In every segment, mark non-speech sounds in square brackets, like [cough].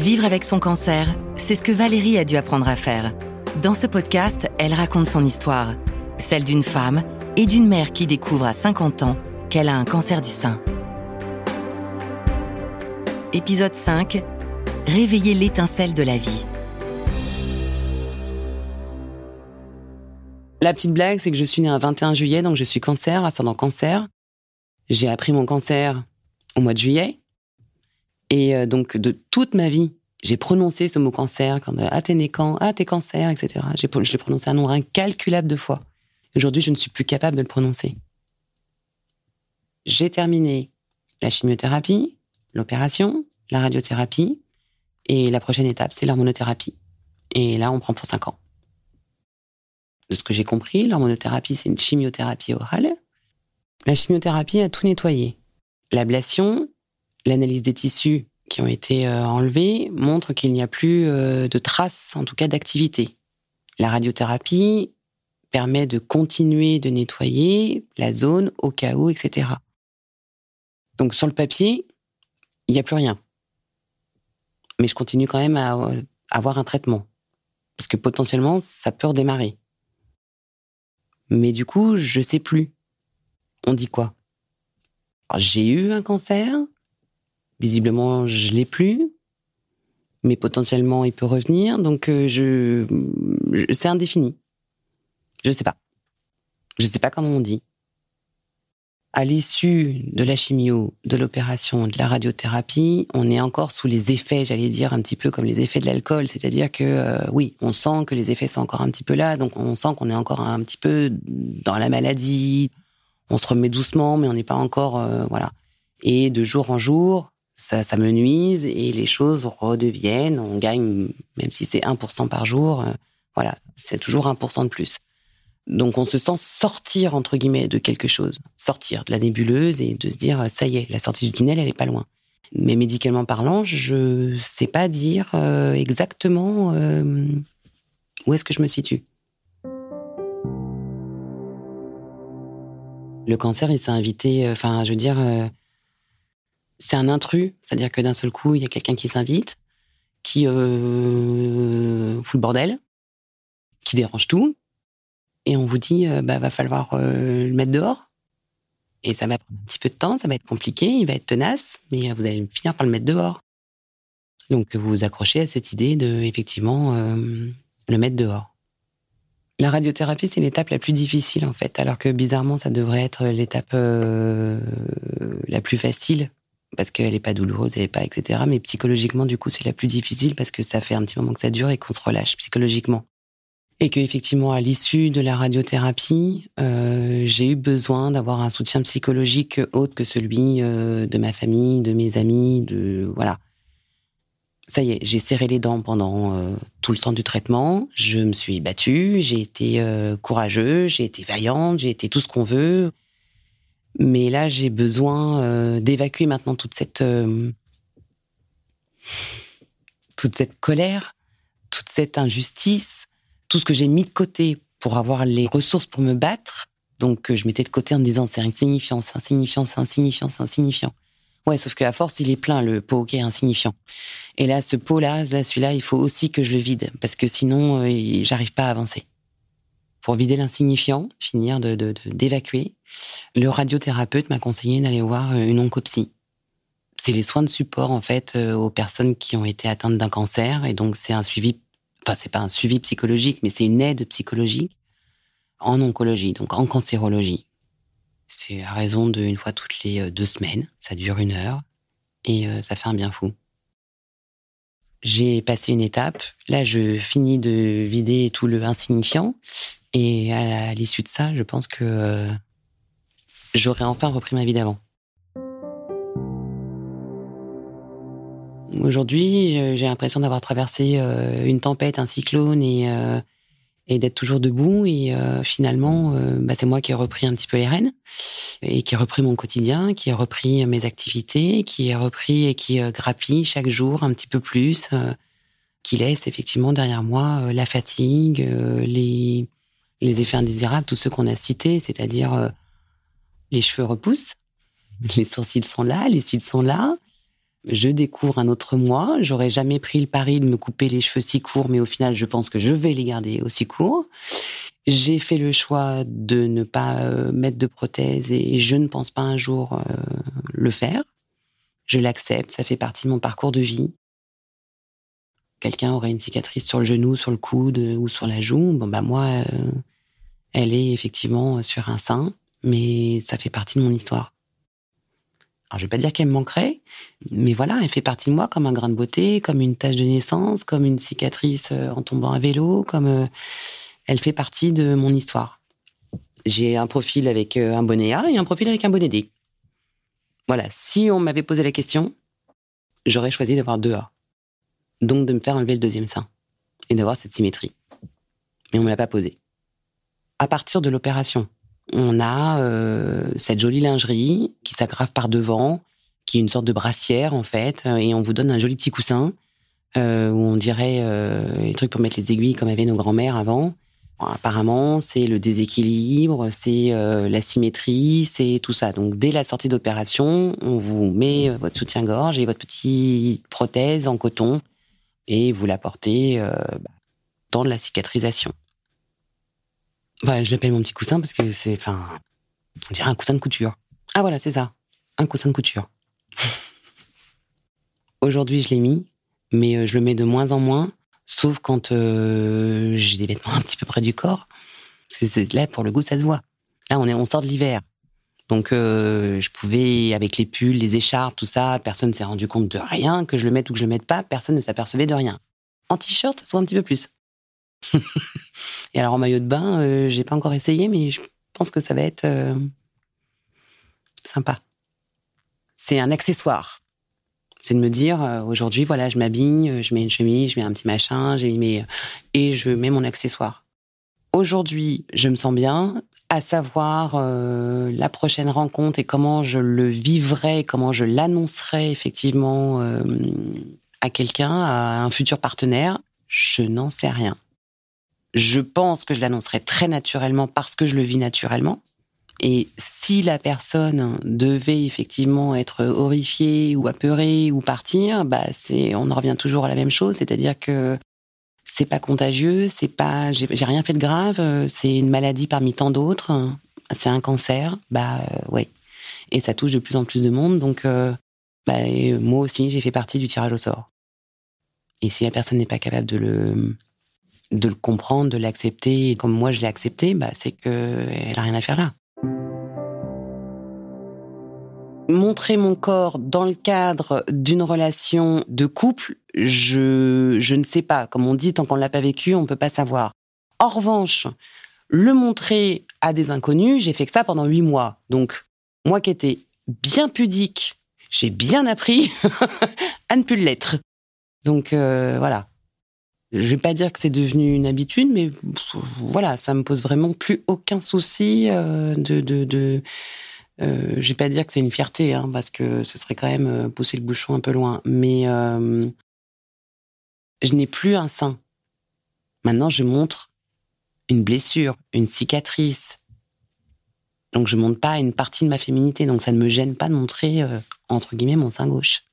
Vivre avec son cancer, c'est ce que Valérie a dû apprendre à faire. Dans ce podcast, elle raconte son histoire, celle d'une femme et d'une mère qui découvre à 50 ans qu'elle a un cancer du sein. Épisode 5. Réveiller l'étincelle de la vie. La petite blague, c'est que je suis née un 21 juillet, donc je suis cancer, ascendant cancer. J'ai appris mon cancer au mois de juillet. Et euh, donc, de toute ma vie, j'ai prononcé ce mot cancer quand ah t'es né quand ah t'es cancer etc. je l'ai prononcé un nombre incalculable de fois. Aujourd'hui, je ne suis plus capable de le prononcer. J'ai terminé la chimiothérapie, l'opération, la radiothérapie, et la prochaine étape, c'est l'hormonothérapie. Et là, on prend pour 5 ans. De ce que j'ai compris, l'hormonothérapie, c'est une chimiothérapie orale. La chimiothérapie a tout nettoyé. L'ablation, l'analyse des tissus qui ont été euh, enlevés montrent qu'il n'y a plus euh, de traces, en tout cas d'activité. La radiothérapie permet de continuer de nettoyer la zone au cas où, etc. Donc sur le papier, il n'y a plus rien. Mais je continue quand même à euh, avoir un traitement. Parce que potentiellement, ça peut redémarrer. Mais du coup, je sais plus. On dit quoi? J'ai eu un cancer, Visiblement, je l'ai plus, mais potentiellement, il peut revenir. Donc, euh, je, c'est indéfini. Je sais pas. Je sais pas comment on dit. À l'issue de la chimio, de l'opération, de la radiothérapie, on est encore sous les effets, j'allais dire un petit peu comme les effets de l'alcool, c'est-à-dire que euh, oui, on sent que les effets sont encore un petit peu là, donc on sent qu'on est encore un petit peu dans la maladie. On se remet doucement, mais on n'est pas encore euh, voilà. Et de jour en jour, ça, me nuise et les choses redeviennent. On gagne, même si c'est 1% par jour, euh, voilà, c'est toujours 1% de plus. Donc on se sent sortir, entre guillemets, de quelque chose. Sortir de la nébuleuse et de se dire, ça y est, la sortie du tunnel, elle est pas loin. Mais médicalement parlant, je sais pas dire euh, exactement euh, où est-ce que je me situe. Le cancer, il s'est invité, enfin, je veux dire, c'est un intrus, c'est-à-dire que d'un seul coup, il y a quelqu'un qui s'invite, qui euh, fout le bordel, qui dérange tout, et on vous dit, euh, bah, va falloir euh, le mettre dehors. Et ça va prendre un petit peu de temps, ça va être compliqué, il va être tenace, mais vous allez finir par le mettre dehors. Donc vous vous accrochez à cette idée de effectivement le mettre dehors. La radiothérapie, c'est l'étape la plus difficile en fait, alors que bizarrement, ça devrait être l'étape la plus facile parce qu'elle n'est pas douloureuse, elle n'est pas, etc. Mais psychologiquement, du coup, c'est la plus difficile parce que ça fait un petit moment que ça dure et qu'on se relâche psychologiquement. Et que effectivement, à l'issue de la radiothérapie, euh, j'ai eu besoin d'avoir un soutien psychologique autre que celui euh, de ma famille, de mes amis, de voilà. Ça y est, j'ai serré les dents pendant euh, tout le temps du traitement. Je me suis battue, j'ai été courageux, j'ai été vaillante, j'ai été tout ce qu'on veut. Mais là, j'ai besoin euh, d'évacuer maintenant toute cette euh, toute cette colère, toute cette injustice, tout ce que j'ai mis de côté pour avoir les ressources pour me battre. Donc, euh, je mettais de côté en me disant c'est insignifiant, c'est insignifiant, c'est insignifiant, c'est insignifiant. Ouais, sauf qu'à force, il est plein le pot est insignifiant. Et là, ce pot-là, là, celui-là, il faut aussi que je le vide parce que sinon, j'arrive pas à avancer pour vider l'insignifiant, finir de d'évacuer, le radiothérapeute m'a conseillé d'aller voir euh, une oncopsie. C'est les soins de support en fait euh, aux personnes qui ont été atteintes d'un cancer et donc c'est un suivi, enfin c'est pas un suivi psychologique, mais c'est une aide psychologique en oncologie, donc en cancérologie. C'est à raison d'une fois toutes les euh, deux semaines, ça dure une heure et ça fait un bien fou. J'ai passé une étape. Là, je finis de vider tout le insignifiant et à l'issue de ça, je pense que euh, j'aurais enfin repris ma vie d'avant. Aujourd'hui, j'ai l'impression d'avoir traversé euh, une tempête, un cyclone et, euh, et d'être toujours debout. Et finalement, bah, c'est moi qui ai repris un petit peu les rênes et qui ai repris mon quotidien, qui ai repris mes activités, qui ai repris et qui grappille chaque jour un petit peu plus, qui laisse effectivement derrière moi la fatigue, les, les effets indésirables, tous ceux qu'on a cités, c'est-à-dire euh, les cheveux repoussent, [laughs] les sourcils sont là, les cils sont là, Je découvre un autre moi. J'aurais jamais pris le pari de me couper les cheveux si courts, mais au final, je pense que je vais les garder aussi courts. J'ai fait le choix de ne pas euh, mettre de prothèse et je ne pense pas un jour euh, le faire. Je l'accepte, ça fait partie de mon parcours de vie. Quelqu'un aurait une cicatrice sur le genou, sur le coude ou sur la joue. Bon, bah moi, elle est effectivement sur un sein, mais ça fait partie de mon histoire. Alors, je vais pas dire qu'elle me manquerait, mais voilà, elle fait partie de moi comme un grain de beauté, comme une tache de naissance, comme une cicatrice en tombant à vélo, comme elle fait partie de mon histoire. J'ai un profil avec euh, un bonnet A et un profil avec un bonnet D. Voilà, si on m'avait posé la question, j'aurais choisi d'avoir deux A. Donc de me faire enlever le deuxième sein et d'avoir cette symétrie. Mais on ne me l'a pas posé. À partir de l'opération, on a euh, cette jolie lingerie qui s'aggrave par devant, qui est une sorte de brassière en fait, et on vous donne un joli petit coussin euh, où on dirait euh, les trucs pour mettre les aiguilles comme avaient nos grands-mères avant. Apparemment, c'est le déséquilibre, c'est euh, la symétrie, c'est tout ça. Donc, dès la sortie d'opération, on vous met euh, votre soutien-gorge et votre petite prothèse en coton et vous la portez euh, bah, dans de la cicatrisation. Voilà, je l'appelle mon petit coussin parce que c'est, enfin, on dirait un coussin de couture. Ah voilà, c'est ça, un coussin de couture. [laughs] Aujourd'hui, je l'ai mis, mais je le mets de moins en moins sauf quand euh, j'ai des vêtements un petit peu près du corps. C'est là, pour le goût, ça se voit. Là, on est, on sort de l'hiver. Donc, euh, je pouvais, avec les pulls, les écharpes, tout ça, personne ne s'est rendu compte de rien, que je le mette ou que je le mette pas, personne ne s'apercevait de rien. En t-shirt, ça se voit un petit peu plus. Et alors, en maillot de bain, euh, j'ai pas encore essayé, mais je pense que ça va être sympa. C'est un accessoire. C'est de me dire, euh, aujourd'hui, voilà, je m'habille, euh, je mets une chemise, je mets un petit machin, j'ai mes... et je mets mon accessoire. Aujourd'hui, je me sens bien, à savoir euh, la prochaine rencontre et comment je le vivrai, comment je l'annoncerai effectivement à quelqu'un, à un futur partenaire, je n'en sais rien. Je pense que je l'annoncerai très naturellement parce que je le vis naturellement. Et si la personne devait effectivement être horrifiée ou apeurée ou partir, bah c'est, on en revient toujours à la même chose, c'est-à-dire que c'est pas contagieux, c'est pas, j'ai, rien fait de grave, c'est une maladie parmi tant d'autres, c'est un cancer, bah ouais. Et ça touche de plus en plus de monde, donc euh, bah, moi aussi j'ai fait partie du tirage au sort. Et si la personne n'est pas capable de le de le comprendre, de l'accepter, comme moi je l'ai accepté, bah c'est que elle a rien à faire là. montrer mon corps dans le cadre d'une relation de couple, je, je ne sais pas. Comme on dit, tant qu'on ne l'a pas vécu, on ne peut pas savoir. En revanche, le montrer à des inconnus, j'ai fait que ça pendant huit mois. Donc, moi qui étais bien pudique, j'ai bien appris [laughs] à ne plus l'être. Donc, euh, voilà. Je vais pas dire que c'est devenu une habitude, mais voilà, ça me pose vraiment plus aucun souci euh, de, de, de euh, je vais pas dire que c'est une fierté, hein, parce que ce serait quand même euh, pousser le bouchon un peu loin. Mais euh, je n'ai plus un sein. Maintenant, je montre une blessure, une cicatrice. Donc, je montre pas une partie de ma féminité. Donc, ça ne me gêne pas de montrer, euh, entre guillemets, mon sein gauche.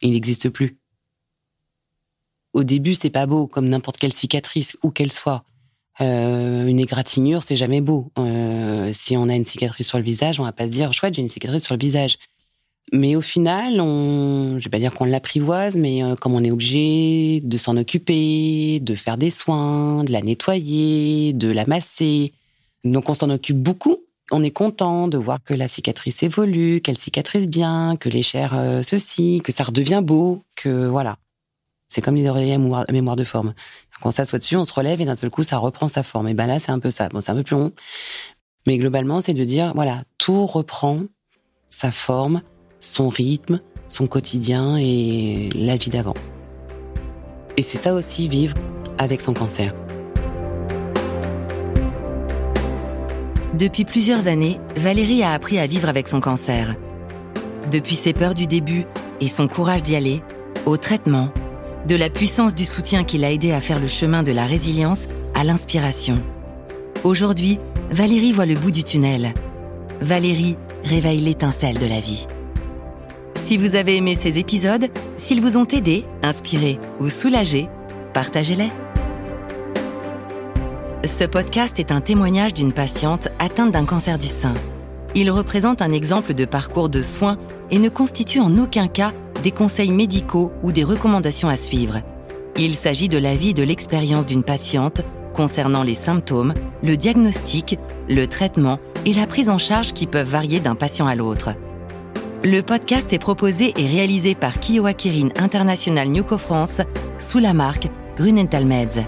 Il n'existe plus. Au début, c'est pas beau, comme n'importe quelle cicatrice, où qu'elle soit. Euh, une égratignure, c'est jamais beau. Euh, si on a une cicatrice sur le visage, on va pas se dire chouette, j'ai une cicatrice sur le visage. Mais au final, on, je vais pas dire qu'on l'apprivoise, mais euh, comme on est obligé de s'en occuper, de faire des soins, de la nettoyer, de la masser, donc on s'en occupe beaucoup. On est content de voir que la cicatrice évolue, qu'elle cicatrise bien, que les chairs ceci, que ça redevient beau, que voilà. C'est comme les oreillers à mémoire de forme. Quand on s'assoit dessus, on se relève et d'un seul coup, ça reprend sa forme. Et ben là, c'est un peu ça. Bon, c'est un peu plus long. Mais globalement, c'est de dire, voilà, tout reprend sa forme, son rythme, son quotidien et la vie d'avant. Et c'est ça aussi, vivre avec son cancer. Depuis plusieurs années, Valérie a appris à vivre avec son cancer. Depuis ses peurs du début et son courage d'y aller, au traitement, de la puissance du soutien qui l'a aidé à faire le chemin de la résilience à l'inspiration. Aujourd'hui, Valérie voit le bout du tunnel. Valérie réveille l'étincelle de la vie. Si vous avez aimé ces épisodes, s'ils vous ont aidé, inspiré ou soulagé, partagez-les. Ce podcast est un témoignage d'une patiente atteinte d'un cancer du sein. Il représente un exemple de parcours de soins et ne constitue en aucun cas des conseils médicaux ou des recommandations à suivre. Il s'agit de l'avis de l'expérience d'une patiente concernant les symptômes, le diagnostic, le traitement et la prise en charge qui peuvent varier d'un patient à l'autre. Le podcast est proposé et réalisé par Kiowa Kirin International Newco France sous la marque Grunenthal Meds.